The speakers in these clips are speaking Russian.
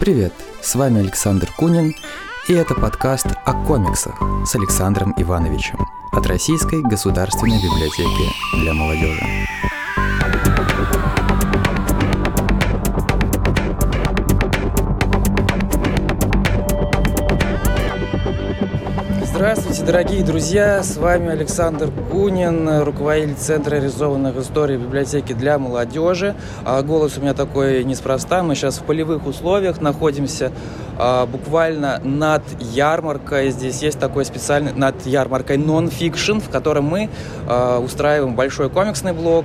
Привет, с вами Александр Кунин, и это подкаст о комиксах с Александром Ивановичем от Российской государственной библиотеки для молодежи. Здравствуйте, дорогие друзья! С вами Александр Кунин, руководитель Центра реализованных историй библиотеки для молодежи. А голос у меня такой неспроста. Мы сейчас в полевых условиях находимся а, буквально над ярмаркой. Здесь есть такой специальный над ярмаркой нон-фикшн, в котором мы а, устраиваем большой комиксный блок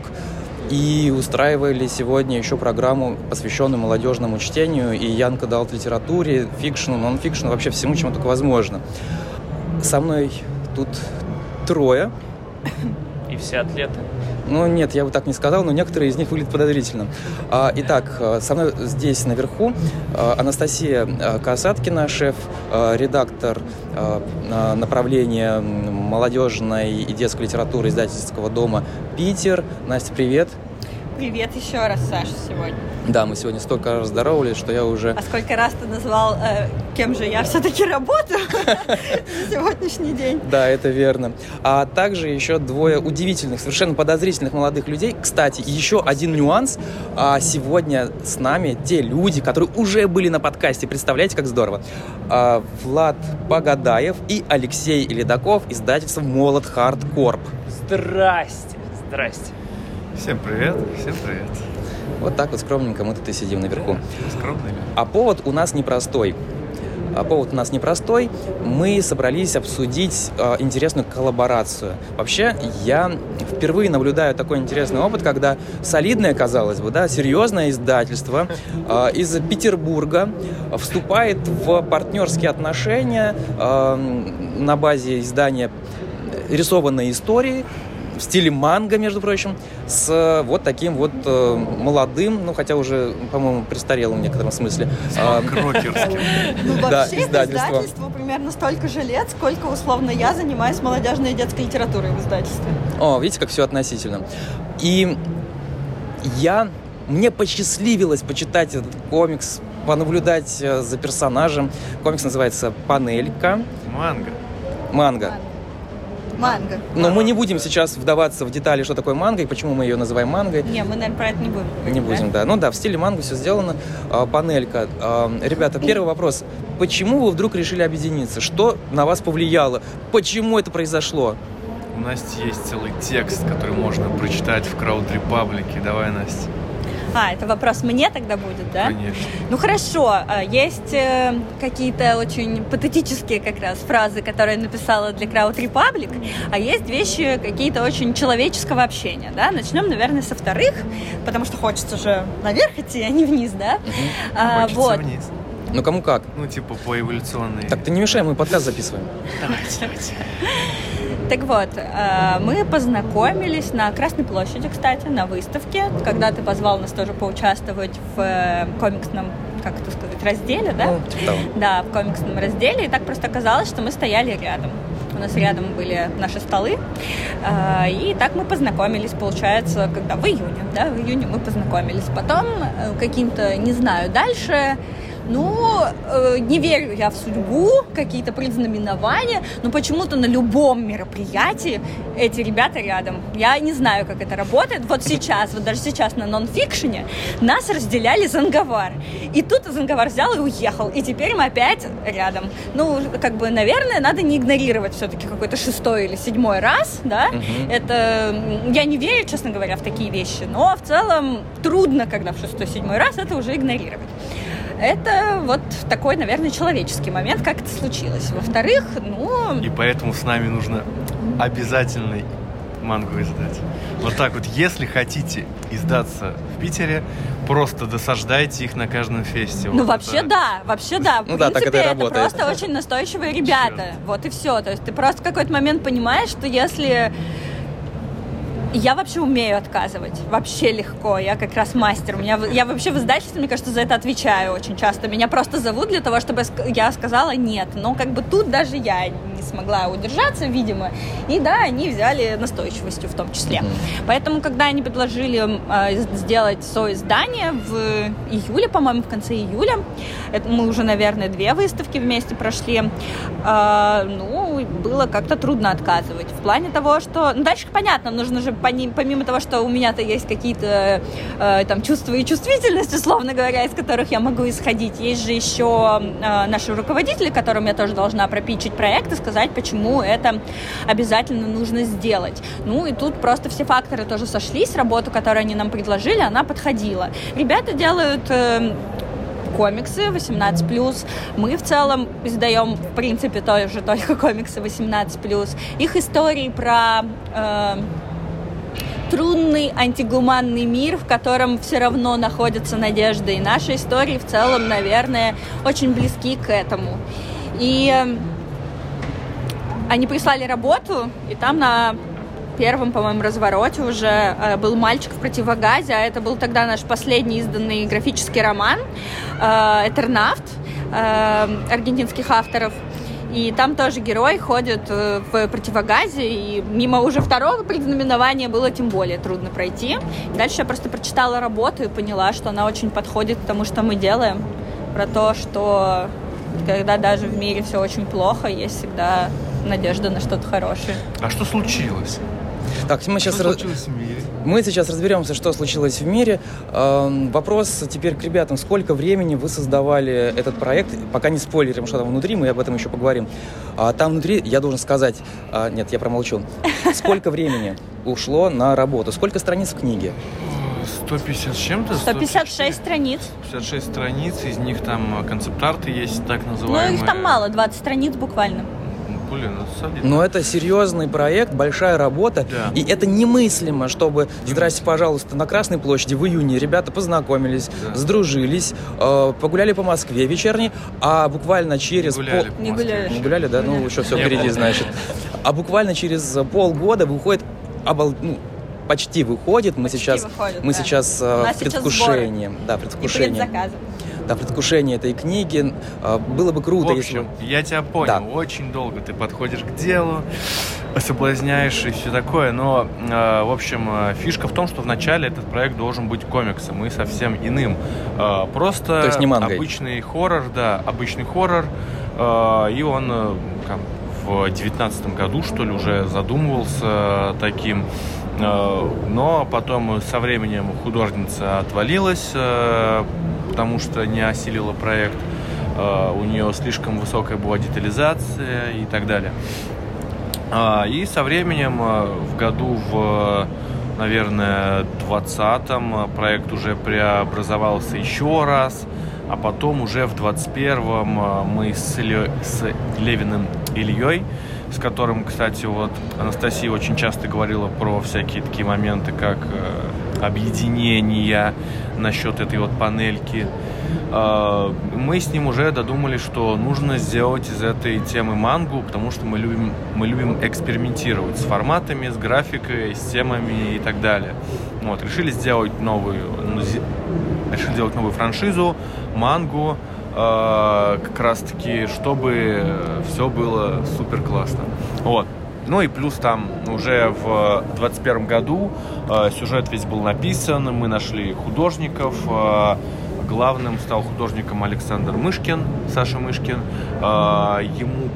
и устраивали сегодня еще программу, посвященную молодежному чтению и Янка дал литературе, фикшну, нон-фикшну, вообще всему, чему только возможно. Со мной тут трое. И все атлеты. Ну, нет, я бы так не сказал, но некоторые из них выглядят подозрительно. А, итак, со мной здесь наверху а, Анастасия а, Касаткина, шеф-редактор направления молодежной и детской литературы издательского дома «Питер». Настя, привет. Привет еще раз, Саша, сегодня. Да, мы сегодня столько раз здоровались, что я уже... А сколько раз ты назвал, э, кем же я все-таки работаю на сегодняшний день? Да, это верно. А также еще двое удивительных, совершенно подозрительных молодых людей. Кстати, еще один нюанс. А сегодня с нами те люди, которые уже были на подкасте. Представляете, как здорово. А, Влад Погадаев и Алексей Ледаков, издательство «Молот Хардкорп». Здрасте, здрасте. Всем привет, всем привет. Вот так вот скромненько мы тут и сидим наверху. Скромный ли? А повод у нас непростой. А повод у нас непростой. Мы собрались обсудить э, интересную коллаборацию. Вообще, я впервые наблюдаю такой интересный опыт, когда солидное, казалось бы, да, серьезное издательство э, из Петербурга вступает в партнерские отношения э, на базе издания рисованной истории в стиле манго, между прочим, с э, вот таким вот э, молодым, ну хотя уже, по-моему, престарелым в некотором смысле. Э, Крокерским. Ну, вообще, издательство примерно столько же лет, сколько, условно, я занимаюсь молодежной и детской литературой в издательстве. О, видите, как все относительно. И я мне посчастливилось почитать этот комикс, понаблюдать за персонажем. Комикс называется «Панелька». Манго. Манго. Манго. Но мы не будем сейчас вдаваться в детали, что такое манго и почему мы ее называем мангой. Не, мы, наверное, про это не будем. Не будем, да? да. Ну да, в стиле манго все сделано. А, панелька. А, ребята, первый вопрос. Почему вы вдруг решили объединиться? Что на вас повлияло? Почему это произошло? У Насти есть целый текст, который можно прочитать в Крауд Репаблике. Давай, Настя. А, это вопрос мне тогда будет, да? Конечно. Ну хорошо, а, есть э, какие-то очень патетические как раз фразы, которые я написала для Crowd Republic, а есть вещи какие-то очень человеческого общения, да? Начнем, наверное, со вторых, потому что хочется же наверх идти, а не вниз, да? Угу. А, хочется вот. вниз. Ну кому как? Ну типа по эволюционной. Так ты не мешай, мы подкаст записываем. Давайте, давайте. Так вот, э, мы познакомились на Красной площади, кстати, на выставке, когда ты позвал нас тоже поучаствовать в э, комиксном как это сказать, разделе, да? Ну, типа того. Да, в комиксном разделе. И так просто оказалось, что мы стояли рядом. У нас рядом были наши столы. Э, и так мы познакомились, получается, когда в июне, да, в июне мы познакомились. Потом каким-то, не знаю, дальше ну, э, не верю я в судьбу, какие-то предзнаменования, но почему-то на любом мероприятии эти ребята рядом. Я не знаю, как это работает. Вот сейчас, вот даже сейчас на нонфикшене нас разделяли Занговар. И тут Занговар взял и уехал. И теперь мы опять рядом. Ну, как бы, наверное, надо не игнорировать все-таки какой-то шестой или седьмой раз, да. Угу. Это... Я не верю, честно говоря, в такие вещи, но в целом трудно, когда в шестой-седьмой раз это уже игнорировать. Это вот такой, наверное, человеческий момент, как это случилось. Во-вторых, ну... И поэтому с нами нужно обязательно мангу издать. Вот так вот, если хотите издаться в Питере, просто досаждайте их на каждом фесте. Ну, вот вообще это... да, вообще да. В ну принципе, да, так это, это работает. просто очень настойчивые ребята. Вот и все. То есть ты просто в какой-то момент понимаешь, что если Я вообще умею отказывать, вообще легко, я как раз мастер. У меня, я вообще в издательстве, мне кажется, за это отвечаю очень часто. Меня просто зовут для того, чтобы я сказала нет. Но как бы тут даже я не смогла удержаться, видимо. И да, они взяли настойчивостью в том числе. Mm-hmm. Поэтому, когда они предложили э, сделать соиздание в июле, по-моему, в конце июля, это мы уже, наверное, две выставки вместе прошли, э, ну, было как-то трудно отказывать. В плане того, что... Ну, дальше понятно, нужно же помимо того, что у меня-то есть какие-то э, там чувства и чувствительность, условно говоря, из которых я могу исходить, есть же еще э, наши руководители, которым я тоже должна пропичить проект и сказать, почему это обязательно нужно сделать. Ну и тут просто все факторы тоже сошлись, работу, которую они нам предложили, она подходила. Ребята делают э, комиксы 18+. Мы в целом издаем, в принципе, тоже только комиксы 18+. Их истории про э, трудный антигуманный мир, в котором все равно находится надежда. И наши истории в целом, наверное, очень близки к этому. И э, они прислали работу, и там на первом, по-моему, развороте уже э, был «Мальчик в противогазе», а это был тогда наш последний изданный графический роман э, «Этернафт» э, аргентинских авторов. И там тоже герой ходит в противогазе, и мимо уже второго предзнаменования было тем более трудно пройти. Дальше я просто прочитала работу и поняла, что она очень подходит к тому, что мы делаем. Про то, что когда даже в мире все очень плохо, есть всегда надежда на что-то хорошее. А что случилось? Так, мы сейчас... Раз... Мы сейчас разберемся, что случилось в мире. Эм, вопрос теперь к ребятам. Сколько времени вы создавали этот проект? Пока не спойлерим, что там внутри, мы об этом еще поговорим. А там внутри, я должен сказать... А, нет, я промолчу. Сколько времени ушло на работу? Сколько страниц в книге? 150 с чем-то? 156 страниц. 56 страниц, из них там концепт-арты есть, так называемые. Ну, их там мало, 20 страниц буквально. Блин, это солидно. Но это серьезный проект, большая работа. Да. И это немыслимо, чтобы, здрасте, пожалуйста, на Красной площади в июне ребята познакомились, да. сдружились, э, погуляли по Москве вечерней, а буквально через... Не гуляли, пол... Не гуляли. Не гуляли, да? Ну, еще все впереди, значит. А буквально через полгода выходит обал... ну, почти выходит. Мы почти сейчас, выходит, мы да. сейчас э. Сейчас да, предвкушение. И предзаказы до предвкушения этой книги. А, было бы круто, в общем, если... я тебя понял. Да. Очень долго ты подходишь к делу, соблазняешь и все такое. Но, а, в общем, а, фишка в том, что вначале этот проект должен быть комиксом и совсем иным. Просто То есть не обычный хоррор, да, обычный хоррор. И он там, в девятнадцатом году, что ли, уже задумывался таким. Но потом со временем художница отвалилась, потому что не осилила проект. А, у нее слишком высокая была детализация и так далее. А, и со временем а, в году в наверное, 20-м проект уже преобразовался еще раз, а потом уже в 21-м мы с, Ильё... с Левиным Ильей, с которым, кстати, вот Анастасия очень часто говорила про всякие такие моменты, как э, объединения, насчет этой вот панельки. А, мы с ним уже додумали, что нужно сделать из этой темы мангу, потому что мы любим, мы любим экспериментировать с форматами, с графикой, с темами и так далее. Вот, решили сделать новую, ну, решили сделать новую франшизу, мангу, а, как раз таки, чтобы все было супер классно. Вот. Ну и плюс там уже в 21 году э, сюжет весь был написан, мы нашли художников. Э, главным стал художником Александр Мышкин, Саша Мышкин. Э, ему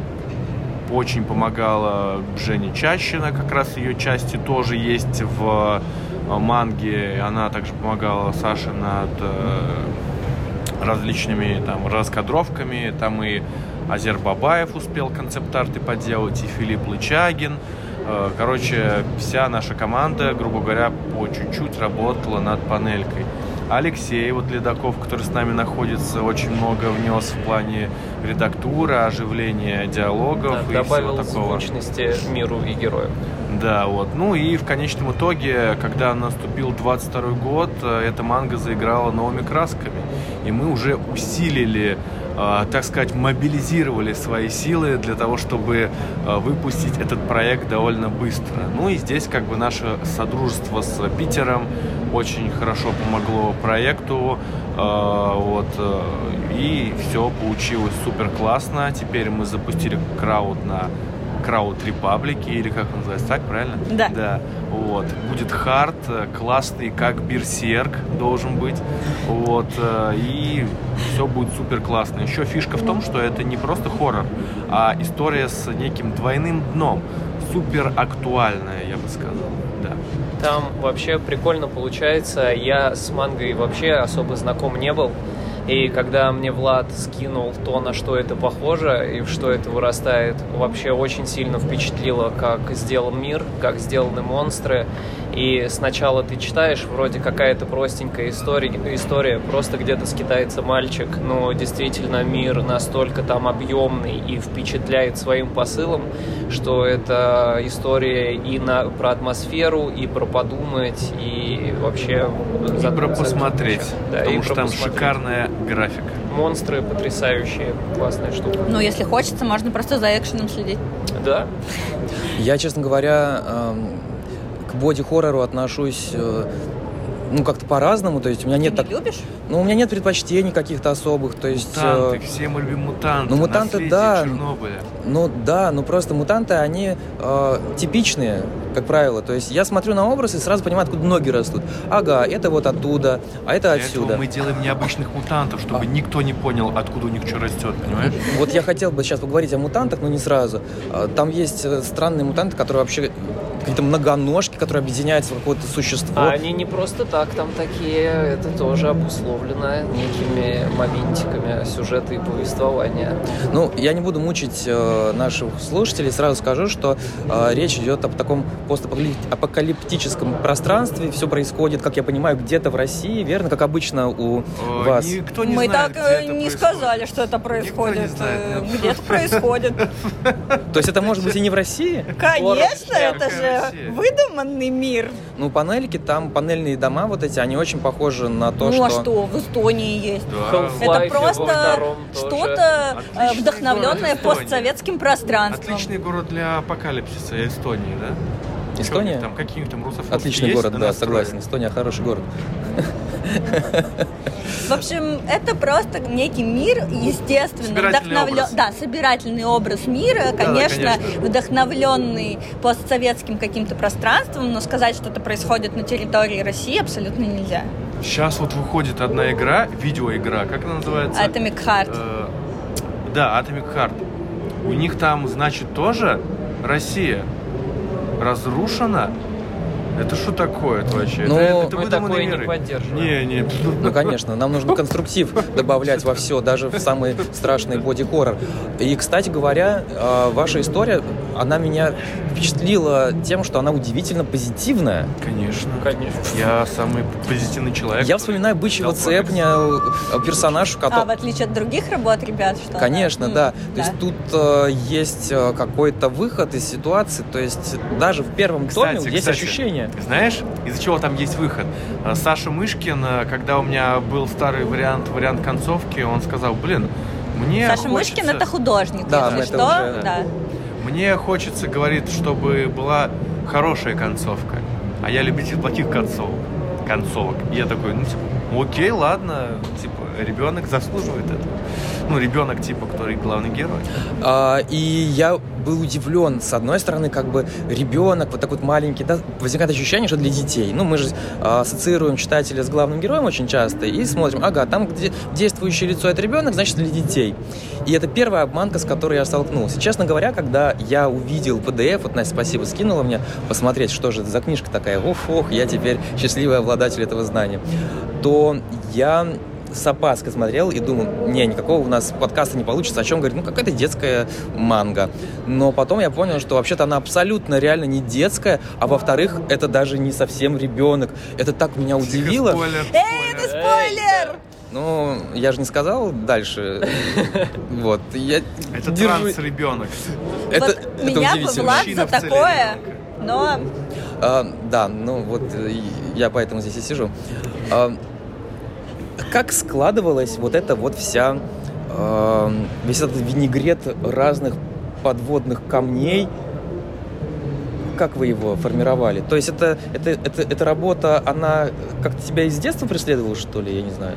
очень помогала Женя Чащина, как раз ее части тоже есть в манге. Она также помогала Саше над различными там раскадровками. Там и Азер Бабаев успел концепт-арты поделать, и Филипп Лычагин. Э, короче, вся наша команда, грубо говоря, по чуть-чуть работала над панелькой. Алексей вот Ледаков, который с нами находится, очень много внес в плане редактуры, оживления диалогов да, и добавил всего такого. звучности миру и герою. Да, вот. Ну и в конечном итоге, когда наступил 22 год, э, эта манга заиграла новыми красками. И мы уже усилили э, так сказать, мобилизировали свои силы для того, чтобы э, выпустить этот проект довольно быстро. Ну и здесь как бы наше содружество с Питером очень хорошо помогло проекту, э, вот, э, и все получилось супер классно. Теперь мы запустили крауд на Крауд Репаблики, или как он называется, так, правильно? Да. Да, вот. Будет хард, э, классный, как Берсерк должен быть, вот, и все будет супер классно. Еще фишка в том, что это не просто хоррор, а история с неким двойным дном, супер актуальная, я бы сказал, да. Там вообще прикольно получается. Я с мангой вообще особо знаком не был. И когда мне Влад скинул то, на что это похоже и что это вырастает, вообще очень сильно впечатлило, как сделан мир, как сделаны монстры. И сначала ты читаешь, вроде какая-то простенькая история, история просто где-то скитается мальчик, но действительно мир настолько там объемный и впечатляет своим посылом, что это история и на, про атмосферу, и про подумать, и вообще... И про посмотреть, Да, потому и что про там посмотреть. шикарная графика. Монстры потрясающие, классная штука. Ну, если хочется, можно просто за экшеном следить. Да, Я, честно говоря, эм, к боди-хоррору отношусь э, ну, как-то по-разному. То есть у меня нет Ты так... не любишь? Ну, у меня нет предпочтений каких-то особых. То есть... э, Мутанты, все мы любим мутанты. ну, мутанты, наследие да. Чернобыля. Ну да, ну просто мутанты, они э, типичные, как правило. То есть я смотрю на образ и сразу понимаю, откуда ноги растут. Ага, это вот оттуда, а это Для этого отсюда. мы делаем необычных мутантов, чтобы никто не понял, откуда у них что растет, понимаешь? Вот я хотел бы сейчас поговорить о мутантах, но не сразу. А, Там есть э, странные мутанты, которые вообще какие-то многоножки, которые объединяются в какое-то существо. а они не просто так там такие, это тоже обусловлено некими моментиками сюжета и повествования. Ну, я не буду мучить э, наших слушателей, сразу скажу, что э, речь идет об таком постапокалиптическом пространстве. Все происходит, как я понимаю, где-то в России, верно? Как обычно у Э, вас. Никто не Мы знает, так где э, это не происходит. сказали, что это происходит. не знает, Э, нет. Где-то происходит. То есть это может быть и не в России? Конечно, это же Выдуманный мир. Ну, панельки, там панельные дома вот эти, они очень похожи на то, Ну а что... что, в Эстонии есть. Да. Это просто что-то э, вдохновленное постсоветским пространством. Отличный город для апокалипсиса Эстонии, да? Эстония? Там какие там русофобские Отличный есть город, да, согласен. Эстония хороший город. В общем, это просто некий мир, естественно, вдохновлен... образ. Да, собирательный образ мира, Да, да, конечно, конечно. вдохновленный постсоветским каким-то пространством, но сказать, что это происходит на территории России, абсолютно нельзя. Сейчас вот выходит одна игра, видеоигра, как она называется? Atomic Heart. Э, да, Atomic Heart. У них там, значит, тоже Россия разрушена. Это что такое это вообще? Ну, это, это мы такое не миры. поддерживаем. Не, не. Ну, конечно, нам нужно конструктив добавлять во все, даже в самый страшный боди-хоррор. И, кстати говоря, э, ваша история, она меня впечатлила тем, что она удивительно позитивная. Конечно. Конечно. Я самый позитивный человек. Я вспоминаю бычьего цепня, э, персонаж, А, в который... отличие от других работ, ребят, что? Конечно, М, да. То есть тут э, есть э, какой-то выход из ситуации. То есть даже в первом томе Кстати, есть кстати, ощущение. Знаешь, из-за чего там есть выход? Э, Саша Мышкин, когда у меня был старый вариант, вариант концовки, он сказал, блин, мне Саша хочется... Мышкин это художник, Да, если что, уже- да. Мне хочется, говорит, чтобы была хорошая концовка. А я любитель плохих концовок. Концовок. И я такой, ну, типа, окей, ладно, типа, ребенок заслуживает этого. Ну, ребенок, типа, который главный герой. А, и я был удивлен, с одной стороны, как бы ребенок, вот такой вот маленький, да, возникает ощущение, что для детей. Ну, мы же а, ассоциируем читателя с главным героем очень часто и смотрим, ага, там, где действующее лицо это ребенок, значит, для детей. И это первая обманка, с которой я столкнулся. Честно говоря, когда я увидел PDF, вот Настя, спасибо, скинула мне посмотреть, что же это за книжка такая, ох-ох, я теперь счастливый обладатель этого знания, то я с опаской смотрел и думал, не, никакого у нас подкаста не получится, о чем говорить, ну какая-то детская манга. Но потом я понял, что вообще-то она абсолютно реально не детская, а во-вторых, это даже не совсем ребенок. Это так меня удивило. Спойлер, Эй, это спойлер. спойлер! Ну, я же не сказал дальше. Вот, я Это держу- транс-ребенок. Это, вот это меня. Влад за такое, но А, да, ну вот э, я поэтому здесь и сижу. А, как складывалась вот эта вот вся э, весь этот винегрет разных подводных камней, как вы его формировали? То есть это, это, это, эта работа, она как-то тебя из детства преследовала, что ли, я не знаю?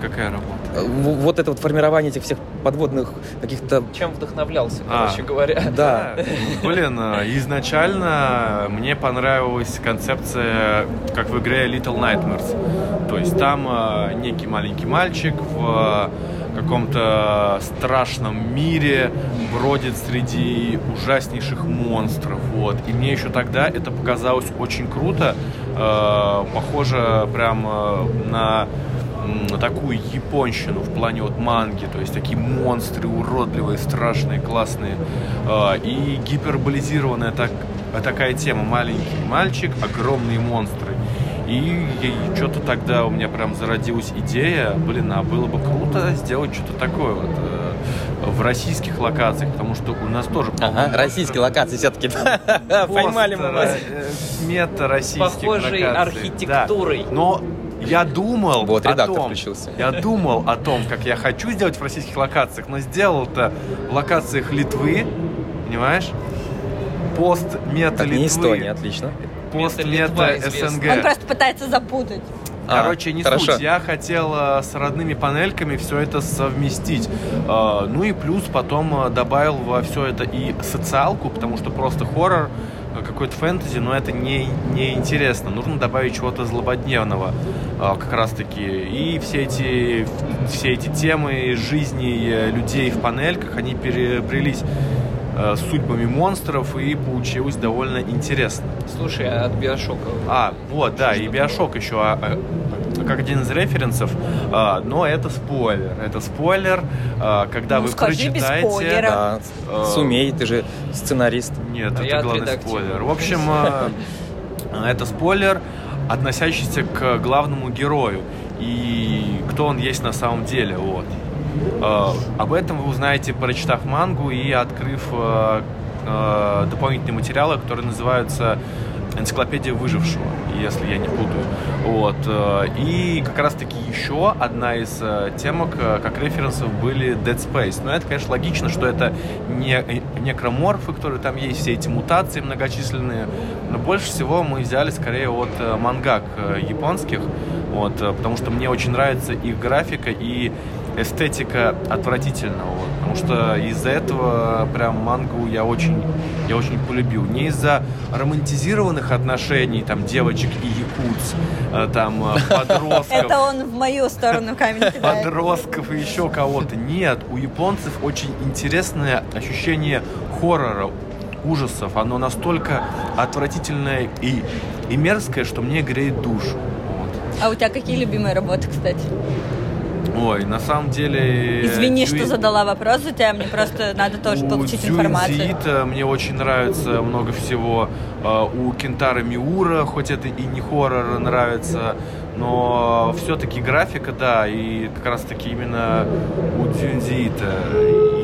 А, Какая работа? Э, в- Вот это вот формирование этих всех подводных каких-то... Чем вдохновлялся, А. короче говоря. Да. Блин, э, изначально мне понравилась концепция, как в игре Little Nightmares. То есть там э, некий маленький мальчик в каком-то страшном мире бродит среди ужаснейших монстров. Вот. И мне еще тогда это показалось очень круто. Э, Похоже прям на такую японщину в плане вот манги, то есть такие монстры уродливые, страшные, классные Э, и гиперболизированная так, такая тема, маленький мальчик, огромные монстры. И, что-то тогда у меня прям зародилась идея, блин, а было бы круто сделать что-то такое вот э, в российских локациях, потому что у нас тоже... Ага, российские локации все-таки. Поймали мы вас. Мета российских Похожей архитектурой. Да. Но я думал Вот о том, включился. я думал о том, как я хочу сделать в российских локациях, но сделал это в локациях Литвы, понимаешь? Пост мета Так, не Литвы. Эстония, отлично. Пост Мета известна. Он СНГ. просто пытается запутать. А, Короче, не хорошо. суть. Я хотел э, с родными панельками все это совместить. Э, Ну и плюс потом э, добавил во все это и социалку, потому что просто хоррор, какой-то фэнтези, но это не, не интересно. Нужно добавить чего-то злободневного э, как раз таки. И все эти, все эти темы жизни э, людей в панельках, они перебрелись э, с судьбами монстров и получилось довольно интересно. Слушай, а от Биошока? А, вот, да, и Биошок еще а, а, как один из референсов, а, но это спойлер. Это спойлер, а, когда Ну, вы скажи без прочитаете... спойлера. Да, Э, сумей, ты же сценарист. Нет, А это главный отредактирую. спойлер. В общем, а, это спойлер, относящийся к главному герою и кто он есть на самом деле. Вот. А, Об этом вы узнаете, прочитав мангу и открыв а, а, дополнительные материалы, которые называются «Энциклопедия выжившего», если я не путаю. Вот. э, И как раз-таки еще одна из э, темок, э, как референсов, были Dead Space. Но это, конечно, логично, что это не некроморфы, которые там есть, все эти мутации многочисленные. Но больше всего мы взяли скорее от мангак японских, вот, потому что мне очень нравится их графика и эстетика отвратительного, вот, потому что из-за этого прям мангу я очень, я очень полюбил. Не из-за романтизированных отношений, там, девочек и якутс, э, там, э, подростков. Это он в мою сторону камень кидает. подростков и еще кого-то. Нет, у японцев очень интересное ощущение хоррора, ужасов. Оно настолько отвратительное и, и мерзкое, что мне греет душу. Вот. А у тебя какие любимые работы, кстати? Ой, на самом деле... Извини, Дзю- что задала вопрос за тебя, мне просто надо тоже у получить информацию. Ито мне очень нравится много всего. Э, У Кентара Миура, хоть это и не хоррор, нравится, но все-таки графика, да, и как раз-таки именно у Дзюнзи Ито,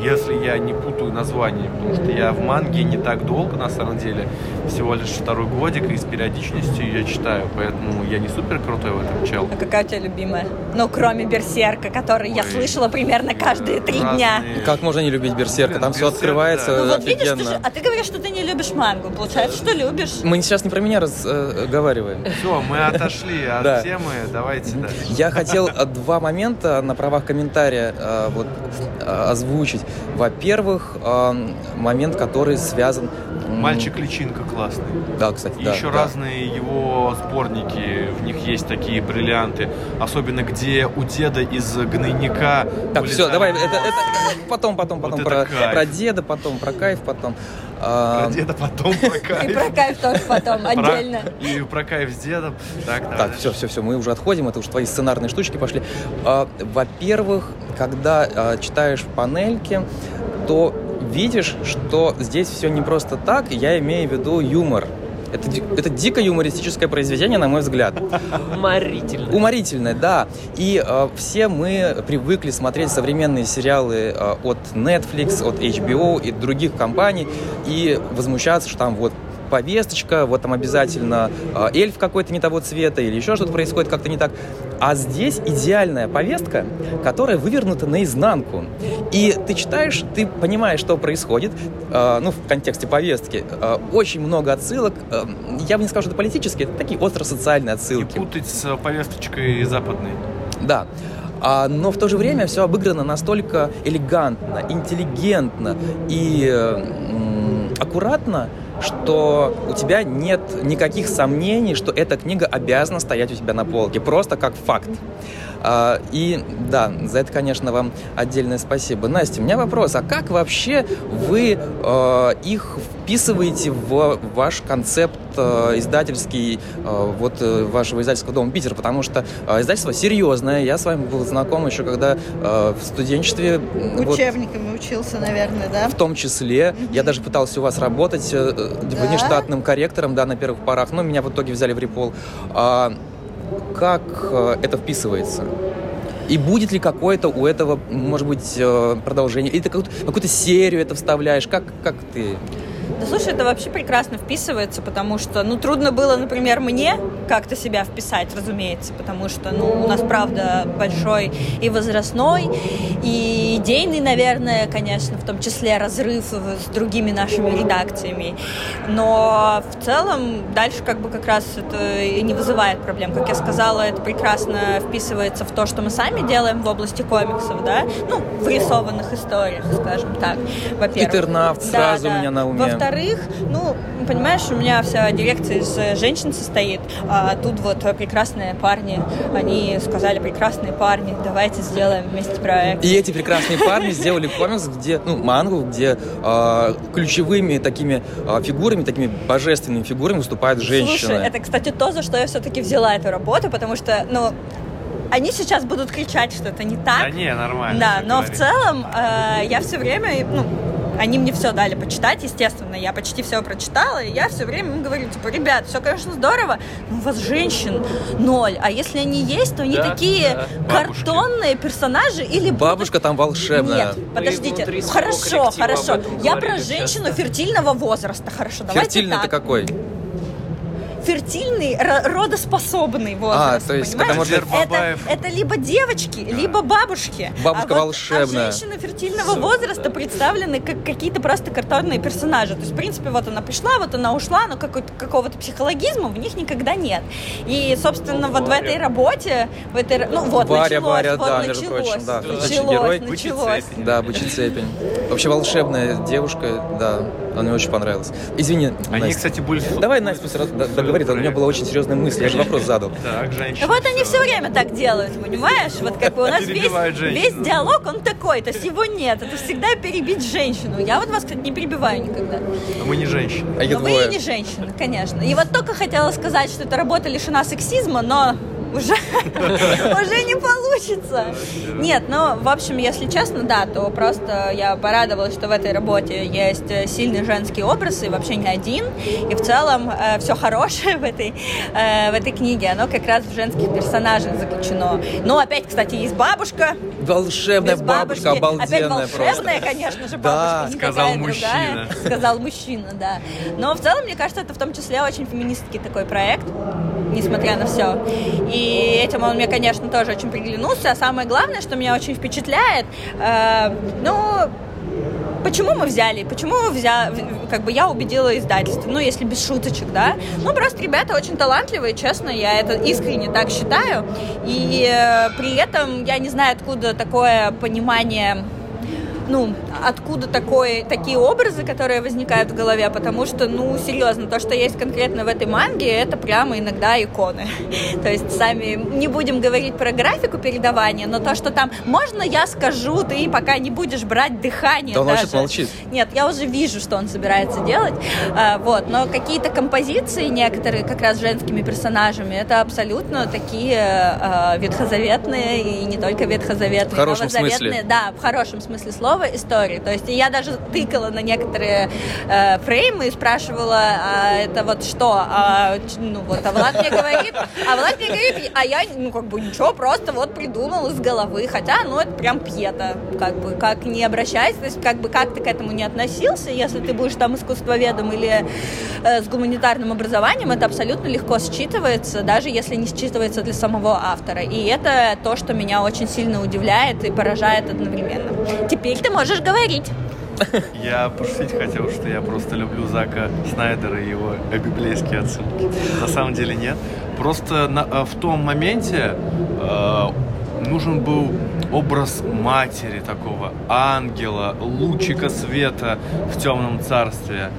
если я не путаю название, потому что я в манге не так долго, на самом деле, всего лишь второй годик, и с периодичностью я читаю, поэтому я не супер крутой в этом чел. А какая у тебя любимая? Ну, кроме Берсерка, который я Ой, слышала примерно каждые три дня. разные- Как можно не любить Берсерка? Блин, Там все Берсерк, открывается да. Ну вот видишь, ты офигенно. же, а ты говоришь, что ты не любишь мангу. Получается, что любишь. Мы сейчас не про меня разговариваем. Все, мы отошли от Да. темы, давайте дальше. Я хотел э, два момента на правах комментария э, вот, э, озвучить. Во-первых, момент, который связан... Мальчик-личинка классный. Да, кстати, И да. еще да. разные его сборники, в них есть такие бриллианты. Особенно где у деда из гнойника... Так, вылезали- все, давай, это, это потом, потом, потом Вот про, про деда, потом про кайф, потом. Про деда потом про И кайф. про кайф тоже потом, отдельно. И про кайф с дедом. Так, все, все, все, мы уже отходим, это уж твои сценарные штучки пошли. А, Во-первых, когда а, читаешь панельки, то видишь, что здесь все не просто так, я имею в виду юмор. Это, это дико юмористическое произведение, на мой взгляд. Уморительно. Уморительное, да. И э, все мы привыкли смотреть современные сериалы э, от Netflix, от HBO и других компаний и возмущаться, что там вот повесточка, вот там обязательно э, эльф какой-то не того цвета или еще что-то происходит как-то не так. А здесь идеальная повестка, которая вывернута наизнанку. И ты читаешь, ты понимаешь, что происходит, э, ну, в контексте повестки. Э, очень много отсылок. Я бы не сказал, что это политические, это такие остро-социальные отсылки. Не путать с повесточкой западной. Да. А, но в то же время все обыграно настолько элегантно, интеллигентно и аккуратно, что у тебя нет никаких сомнений, что эта книга обязана стоять у тебя на полке, просто как факт. А, и да, за это, конечно, вам отдельное спасибо. Настя, у меня вопрос, а как вообще вы э, их вписываете в ваш концепт э, издательский вот э, вашего издательского дома Питер? Потому что издательство серьезное, я с вами был знаком еще когда в студенчестве. Учебниками вот, учился, наверное, да? В том числе. Mm-hmm. Я даже пытался у вас работать э, да? внештатным корректором, да, на первых порах, но меня в итоге взяли в репол. Как э, это вписывается? И будет ли какое-то у этого, может быть, э, продолжение? Или ты какую-то, какую серию это вставляешь? Как, как ты да слушай, это вообще прекрасно вписывается, потому что, ну, трудно было, например, мне как-то себя вписать, разумеется, потому что, ну, у нас, правда, большой и возрастной, и идейный, наверное, конечно, в том числе разрыв с другими нашими редакциями. Но в целом дальше как бы как раз это и не вызывает проблем. Как я сказала, это прекрасно вписывается в то, что мы сами делаем в области комиксов, да, ну, в рисованных историях, скажем так, во-первых. Питер Нафт сразу да, да. у меня на уме. Во-вторых, ну, понимаешь, у меня вся дирекция из женщин состоит, а тут вот прекрасные парни, они сказали, прекрасные парни, давайте сделаем вместе проект. И эти прекрасные парни сделали комикс, где, ну, мангу, где э, ключевыми такими э, фигурами, такими божественными фигурами выступают женщины. Слушай, это, кстати, то, за что я все-таки взяла эту работу, потому что, ну, они сейчас будут кричать, что это не так. Да не, нормально. Да, но говорить. в целом э, я все время, ну, они мне все дали почитать, естественно, я почти все прочитала, и я все время им говорю, типа, ребят, все, конечно, здорово, но у вас женщин ноль, а если они есть, то они да, такие да. картонные персонажи или... Бабушка там волшебная. Нет, подождите, хорошо, хорошо, я про женщину фертильного возраста, хорошо, давайте Фертильный это какой? Фертильный, родоспособный возраст. А, то есть, когда можно... это, это либо девочки, да. либо бабушки. Бабушка а волшебная. Вот, а женщины фертильного Все, возраста да. представлены как какие-то просто картонные персонажи. То есть, в принципе, вот она пришла, вот она ушла, но какого-то психологизма в них никогда нет. И, собственно, ну, вот Варя. в этой работе, в этой, ну вот, Варя, началось, Варя, вот да, началось, между прочим, да. началось, герой. началось. Да, Бычий цепень. Вообще волшебная девушка, да, она мне очень понравилась. Извини, Они, Настя. кстати, были... Давай Настя пусть договорит, у меня была очень серьезная мысль, я же вопрос задал. Так, женщина. Вот они все время так делают, понимаешь? Вот как бы у нас весь, весь диалог, он такой, то есть его нет. Это всегда перебить женщину. Я вот вас, кстати, не перебиваю никогда. А мы не женщины. А но вы и не женщины, конечно. И вот только хотела сказать, что эта работа лишена сексизма, но уже, уже не получится. Нет, ну, в общем, если честно, да, то просто я порадовалась, что в этой работе есть сильный женский образ, и вообще не один. И в целом э, все хорошее в этой, э, в этой книге, оно как раз в женских персонажах заключено. Ну, опять, кстати, есть бабушка. Волшебная бабушка, обалденная Опять волшебная, просто. конечно же, бабушка. Да, сказал мужчина. Другая. Сказал мужчина, да. Но в целом, мне кажется, это в том числе очень феминистский такой проект несмотря на все. И этим он мне, конечно, тоже очень приглянулся. А самое главное, что меня очень впечатляет, э, ну, почему мы взяли, почему мы взяли, как бы я убедила издательство, ну, если без шуточек, да, ну, просто ребята очень талантливые, честно, я это искренне так считаю, и э, при этом я не знаю, откуда такое понимание ну, откуда такое, такие образы, которые возникают в голове, потому что, ну, серьезно, то, что есть конкретно в этой манге, это прямо иногда иконы. то есть сами не будем говорить про графику передавания, но то, что там можно я скажу, ты пока не будешь брать дыхание да он даже. молчит. Нет, я уже вижу, что он собирается делать, а, вот, но какие-то композиции некоторые как раз женскими персонажами, это абсолютно такие а, ветхозаветные и не только ветхозаветные, в хорошем смысле. Да, в хорошем смысле слова клевая история. То есть я даже тыкала на некоторые э, фреймы и спрашивала, а это вот что? А, ну вот, а Влад мне говорит, а Влад мне говорит, а я, ну как бы ничего, просто вот придумал из головы. Хотя, ну это прям пьета, как бы, как не обращайся, то есть как бы как ты к этому не относился, если ты будешь там искусствоведом или э, с гуманитарным образованием, это абсолютно легко считывается, даже если не считывается для самого автора. И это то, что меня очень сильно удивляет и поражает одновременно. Теперь ты можешь говорить. Я пошутить хотел, что я просто люблю Зака Снайдера и его библейские отсылки. На самом деле нет. Просто на, э, в том моменте э, нужен был образ матери такого ангела, лучика света в темном царстве.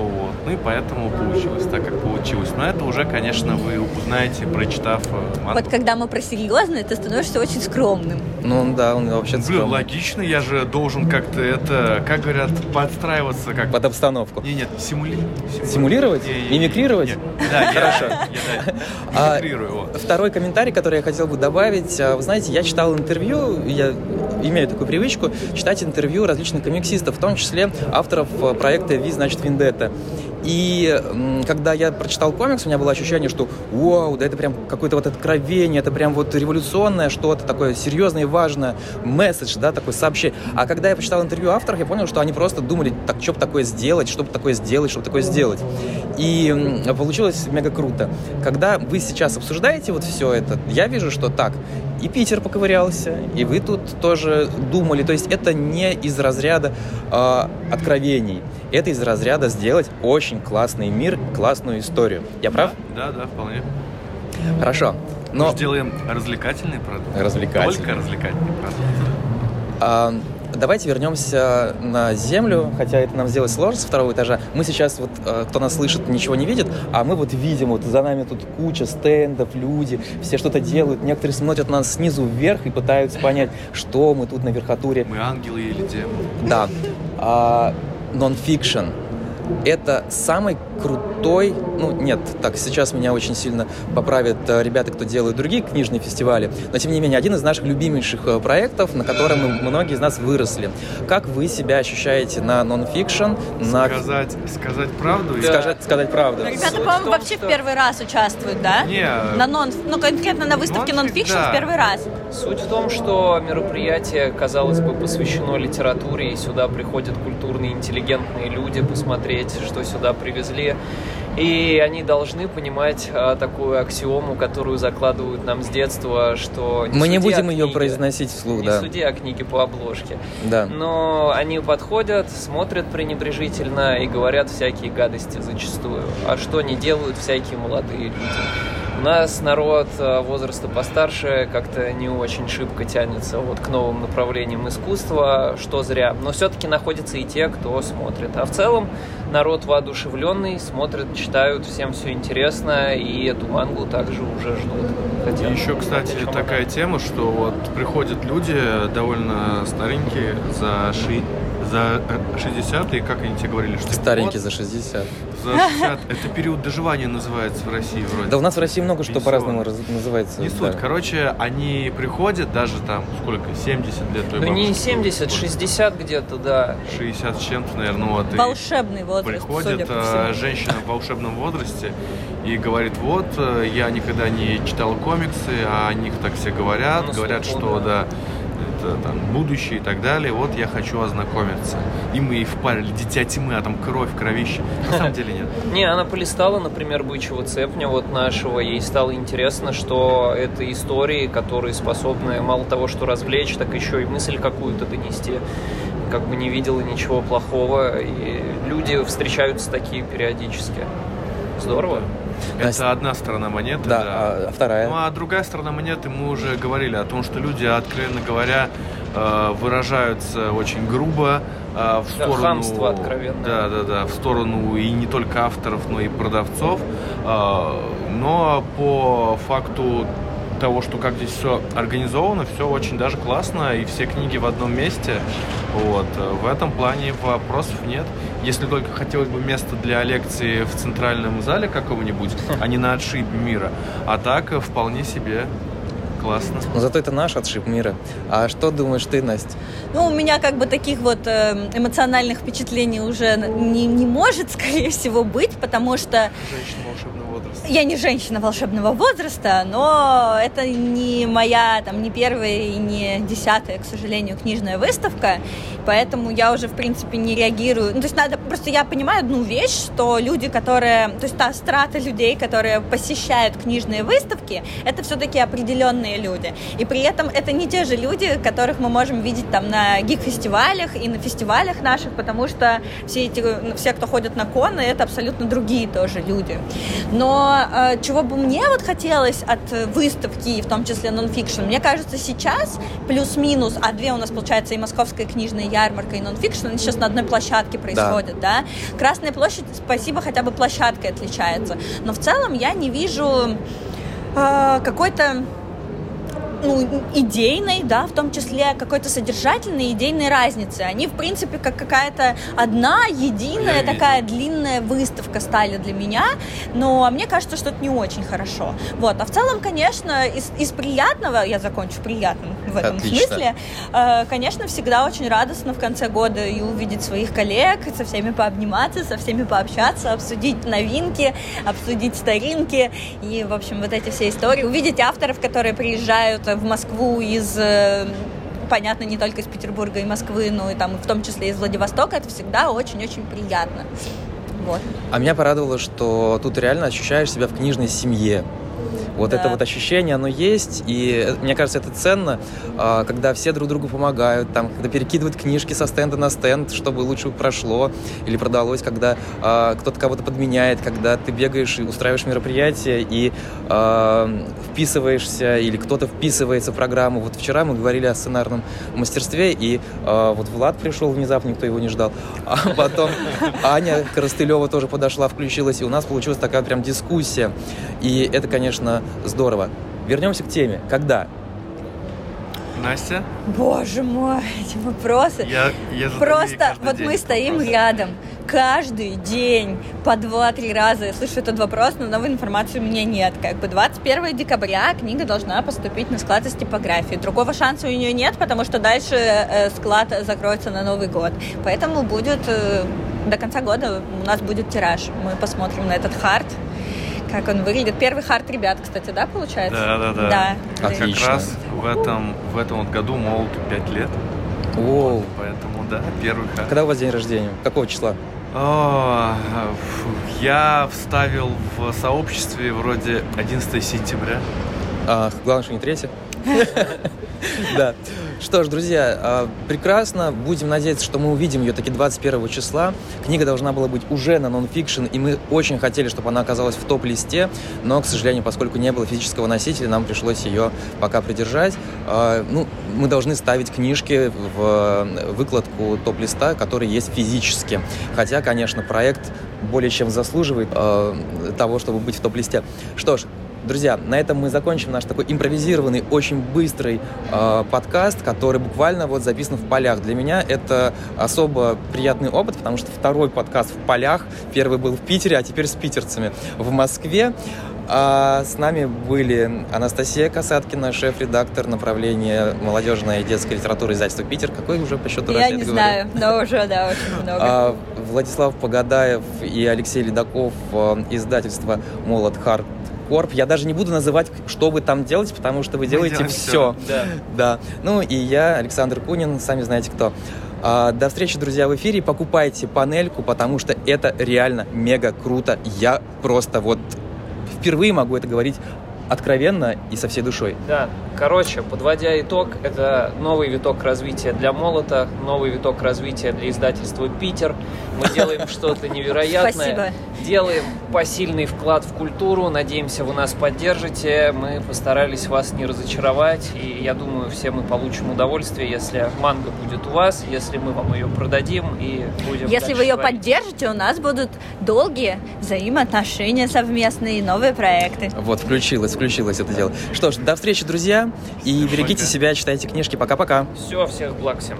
Вот. Ну и поэтому получилось так, как получилось. Но это уже, конечно, вы узнаете, прочитав э, мангу. Вот когда мы про серьезное, ты становишься очень скромным. Ну да, он вообще Блин, логично, я же должен как-то это, как говорят, подстраиваться как Под обстановку. Не, нет, симули... Симулировать? Не, не, не, Мимикрировать? нет. Да, Хорошо. я, А, мимикрирую. Второй комментарий, который я хотел бы добавить. А, Вы знаете, я читал интервью, я имею такую привычку читать интервью различных комиксистов, в том числе авторов э, проекта «Ви, значит, Виндетта» это и когда я прочитал комикс, у меня было ощущение, что вау, да это прям какое-то вот откровение, это прям вот революционное что-то такое серьезное и важное, месседж, да, такой сообщение. А когда я почитал интервью авторов, я понял, что они просто думали, так, что бы такое сделать, что бы такое сделать, что бы такое сделать. И получилось мега круто. Когда вы сейчас обсуждаете вот все это, я вижу, что так, и Питер поковырялся, и вы тут тоже думали. То есть это не из разряда э, откровений, это из разряда сделать очень классный мир, классную историю. Я прав? Да, да, вполне. Хорошо. Мы Но же делаем развлекательный продукт. Развлекательный. Только развлекательный продукт. а, давайте вернемся на землю, хотя это нам сделать сложно со второго этажа. Мы сейчас, вот, э, кто нас слышит, ничего не видит, а мы вот видим, вот за нами тут куча стендов, люди, все что-то делают. Некоторые смотрят на нас снизу вверх и пытаются понять, что мы тут на верхотуре. Мы ангелы или демоны. Да. А, non/fiction. Это самый крутой, ну нет, так, сейчас меня очень сильно поправят э, ребята, кто делают другие книжные фестивали, но тем не менее, один из наших любимейших э, проектов, на котором мы, многие из нас выросли. Как вы себя ощущаете на non/fiction, на... Сказать, сказать правду? Да. Сказать, сказать правду. Ребята, по-моему, вообще что- в первый раз участвуют, да? Не, На non, ну конкретно на выставке Nonfic, non/fiction да. в первый раз. Суть в том, что мероприятие, казалось бы, посвящено литературе, и сюда приходят культурные, интеллигентные люди посмотреть, что сюда привезли. И они должны понимать а, такую аксиому, которую закладывают нам с детства, что Мы не суди о будем ее книге, произносить вслух, Не да. суди о книге по обложке. Да. Но они подходят, смотрят пренебрежительно и говорят всякие гадости зачастую. А что не делают всякие молодые люди? У нас народ э, возраста постарше как-то не очень шибко тянется вот к новым направлениям искусства, что зря. Но все-таки находятся и те, кто смотрит. А в целом народ воодушевленный, смотрят, читают, всем все интересно, и эту мангу также уже ждут. Хотя, И еще, кстати, такая она? тема, что вот приходят люди довольно старенькие за, ши... за э, 60, и как они тебе говорили, что Старенький за 60. за 60. Это период доживания называется в России вроде. Да у нас в России много что по-разному раз- называется. Не суть. Короче, они приходят даже там, сколько, 70 лет той Да не бабушке, 70, сколько? 60 где-то, да. 60 с чем-то, наверное, вот. и Волшебный возраст, Приходит э, женщина в волшебном возрасте и говорит, вот, э, я никогда не читала комиксы, а о них так все говорят, Ну, говорят, что, да. Это там будущее и так далее, вот я хочу ознакомиться. И мы ей впарили дитя тьмы, а там кровь, кровище. На самом деле нет. Не, она полистала, например, бычьего цепня вот нашего, ей стало интересно, что это истории, которые способны мало того, что развлечь, так еще и мысль какую-то донести. Как бы не видела ничего плохого, и люди встречаются такие периодически. Здорово. Настя. Это одна сторона монеты, Да, да. а вторая? Ну а другая сторона монеты, мы уже говорили о том, что люди, откровенно говоря, э, выражаются очень грубо э, в Да, сторону... хамство откровенное. Да, да, да, в сторону и не только авторов, но и продавцов. Э, Но по факту того, что как здесь все организовано, все очень даже классно, и все книги в одном месте. Вот. э, В этом плане вопросов нет. Если только хотелось бы место для лекции в центральном зале каком-нибудь, а не на отшибе мира. А так э, вполне себе классно. Но зато это наш отшиб мира. А что думаешь ты, Настя? Ну, у меня как бы таких вот э, эмоциональных впечатлений уже не, не может, скорее всего, быть, потому что Женщина волшебного возраста. я не женщина волшебного возраста, но это не моя, там, не первая и не десятая, к сожалению, книжная выставка, поэтому я уже, в принципе, не реагирую. Ну, то есть надо, просто я понимаю одну вещь, что люди, которые, то есть та страта людей, которые посещают книжные выставки, это все-таки определенные люди. И при этом это не те же люди, которых мы можем видеть там на гик-фестивалях и на фестивалях наших, потому что все эти, ну, все, кто ходят на коны, это абсолютно другие тоже люди. Но э, чего бы мне вот хотелось от выставки, в том числе нонфикшн, мне кажется, сейчас плюс-минус, а две у нас, получается, и Московская книжная ярмарка, и нонфикшн, они сейчас на одной площадке происходят, да. Красная площадь, спасибо, хотя бы площадкой отличается. Но в целом я не вижу э, какой-то ну, идейной, да, в том числе какой-то содержательной идейной разницы. Они, в принципе, как какая-то одна, единая, Я видел. такая длинная выставка стали для меня, но мне кажется, что это не очень хорошо. Вот, а в целом, конечно, из, из приятного, я закончу приятным в этом Отлично. смысле, э, конечно, всегда очень радостно в конце года и увидеть своих коллег, со всеми пообниматься, со всеми пообщаться, обсудить новинки, обсудить старинки и, в общем, вот эти все истории. Увидеть авторов, которые приезжают в Москву из э, понятно, не только из Петербурга и Москвы, но и там в том числе из Владивостока, это всегда очень-очень приятно. Вот. А меня порадовало, что тут реально ощущаешь себя в книжной семье. Вот Да. это вот ощущение, оно есть, и э, мне кажется, это ценно, а, когда все друг другу помогают, там, когда перекидывают книжки со стенда на стенд, чтобы лучше прошло или продалось, когда а, кто-то кого-то подменяет, когда ты бегаешь и устраиваешь мероприятие и а, вписываешься, или кто-то вписывается в программу. Вот вчера мы говорили о сценарном мастерстве, и вот Влад пришел внезапно, никто его не ждал, а потом Аня Коростылева тоже подошла, включилась, и у нас получилась такая прям дискуссия. И это, конечно, здорово. Вернемся к теме. Когда? Настя, Боже мой, эти вопросы. я, я Просто вот день мы стоим вопрос. рядом каждый день по два-три раза. Я слышу этот вопрос, но новой информации у меня нет. Как бы 21 декабря книга должна поступить на склад из типографии. Другого шанса у нее нет, потому что дальше э, склад закроется на Новый год. Поэтому будет э, до конца года у нас будет тираж. Мы посмотрим на этот хард. Как он выглядит. Первый хард ребят, кстати, да, получается? Да, да, да. Да. Как Отлично. раз в этом, в этом вот году молоту 5 лет. О, Поэтому, да, первый хат. когда у вас день рождения? Какого числа? О, фу, я вставил в сообществе вроде 11 сентября. А, главное, что не третье. Да. Что ж, друзья, а, прекрасно. Будем надеяться, что мы увидим ее таки 21 числа. Книга должна была быть уже на нонфикшн, и мы очень хотели, чтобы она оказалась в топ-листе, но, к сожалению, поскольку не было физического носителя, нам пришлось ее пока придержать. А, Ну, мы должны ставить книжки в выкладку топ-листа, который есть физически. Хотя, конечно, проект более чем заслуживает э, того, чтобы быть в топ-листе. Что ж, Друзья, на этом мы закончим наш такой импровизированный, очень быстрый э, подкаст, который буквально вот записан в полях. Для меня это особо приятный опыт, потому что второй подкаст в полях. Первый был в Питере, а теперь с питерцами в Москве. А с нами были Анастасия Касаткина, шеф-редактор направления молодежной и детской литературы издательства «Питер». Какой уже по счету раз Я это не говорю? знаю, но уже, да, очень много. А, Владислав Погадаев и Алексей Ледаков, э, издательство «Молот Хард Корп». Я даже не буду называть, что вы там делаете, потому что вы делаете все. всё. Да. Да. Ну и я, Александр Кунин, сами знаете кто. А, До встречи, друзья, в эфире. Покупайте панельку, потому что это реально мега круто. Я просто вот впервые могу это говорить откровенно и со всей душой. Да, короче, подводя итог, это новый виток развития для Молота, новый виток развития для издательства «Питер». Мы делаем что-то невероятное. Спасибо. Делаем посильный вклад в культуру. Надеемся, вы нас поддержите. Мы постарались вас не разочаровать. И я думаю, все мы получим удовольствие, если манга будет у вас, если мы вам ее продадим и будем Если вы ее творить. поддержите, у нас будут долгие взаимоотношения совместные и новые проекты. Вот, включилось, включилось это дело. Что ж, до встречи, друзья, и берегите себя, читайте книжки. Пока-пока. Все, всех благ всем.